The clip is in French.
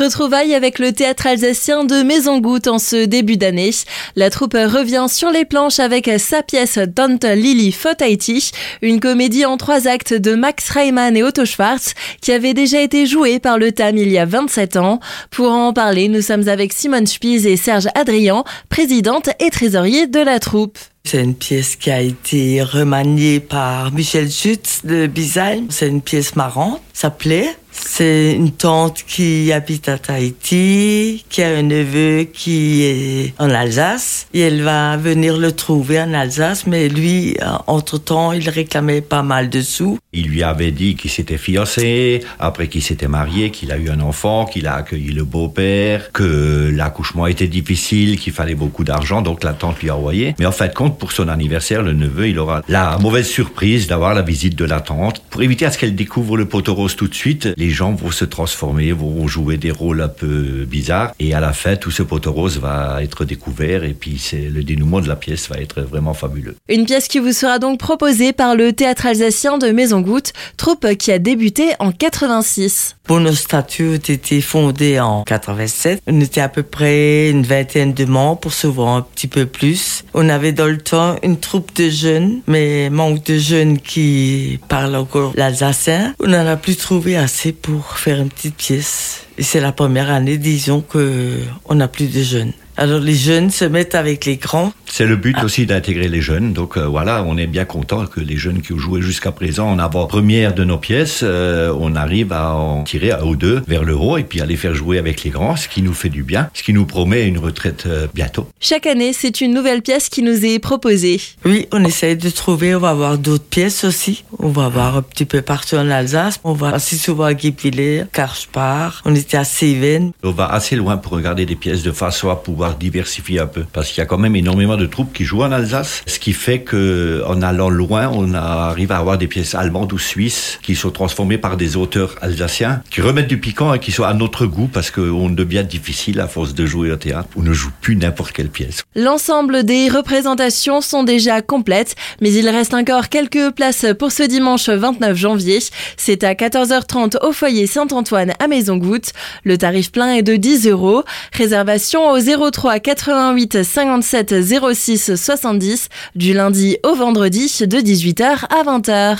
Retrouvailles avec le théâtre alsacien de Maison Goutte en ce début d'année. La troupe revient sur les planches avec sa pièce Don't Lily Fotaiti, une comédie en trois actes de Max Reimann et Otto Schwartz qui avait déjà été jouée par le TAM il y a 27 ans. Pour en parler, nous sommes avec Simone Spies et Serge Adrian, présidente et trésorier de la troupe. C'est une pièce qui a été remaniée par Michel Schutz de Bizaï. C'est une pièce marrante, ça plaît. C'est une tante qui habite à Tahiti, qui a un neveu qui est en Alsace, et elle va venir le trouver en Alsace, mais lui, entre-temps, il réclamait pas mal de sous. Il lui avait dit qu'il s'était fiancé, après qu'il s'était marié, qu'il a eu un enfant, qu'il a accueilli le beau-père, que l'accouchement était difficile, qu'il fallait beaucoup d'argent, donc la tante lui a envoyé. Mais en fait, compte, pour son anniversaire, le neveu, il aura la mauvaise surprise d'avoir la visite de la tante. Pour éviter à ce qu'elle découvre le poteau rose tout de suite, les gens vont se transformer, vont jouer des rôles un peu bizarres. Et à la fin, tout ce poteau rose va être découvert et puis c'est le dénouement de la pièce va être vraiment fabuleux. Une pièce qui vous sera donc proposée par le théâtre alsacien de Maison Troupe qui a débuté en 86. Pour statut a été fondé en 87. On était à peu près une vingtaine de membres pour se voir un petit peu plus. On avait dans le temps une troupe de jeunes, mais manque de jeunes qui parlent encore l'alsacien. On n'en a plus trouvé assez pour faire une petite pièce. Et c'est la première année, disons, que on n'a plus de jeunes. Alors les jeunes se mettent avec les grands c'est le but ah. aussi d'intégrer les jeunes. Donc euh, voilà, on est bien content que les jeunes qui ont joué jusqu'à présent en avant-première de nos pièces, euh, on arrive à en tirer un ou deux vers le haut et puis à les faire jouer avec les grands, ce qui nous fait du bien, ce qui nous promet une retraite euh, bientôt. Chaque année, c'est une nouvelle pièce qui nous est proposée. Oui, on essaye de trouver, on va avoir d'autres pièces aussi. On va voir un petit peu partout en Alsace. On va assez souvent à Guipiller, Karspar, on était à Seven. On va assez loin pour regarder des pièces de façon à pouvoir diversifier un peu, parce qu'il y a quand même énormément de troupes qui jouent en Alsace, ce qui fait que en allant loin, on arrive à avoir des pièces allemandes ou suisses qui sont transformées par des auteurs alsaciens, qui remettent du piquant et qui sont à notre goût parce qu'on devient difficile à force de jouer au théâtre. On ne joue plus n'importe quelle pièce. L'ensemble des représentations sont déjà complètes, mais il reste encore quelques places pour ce dimanche 29 janvier. C'est à 14h30 au foyer Saint-Antoine à Maison Goutte. Le tarif plein est de 10 euros. Réservation au 03 88 57 06 70 du lundi au vendredi de 18h à 20h.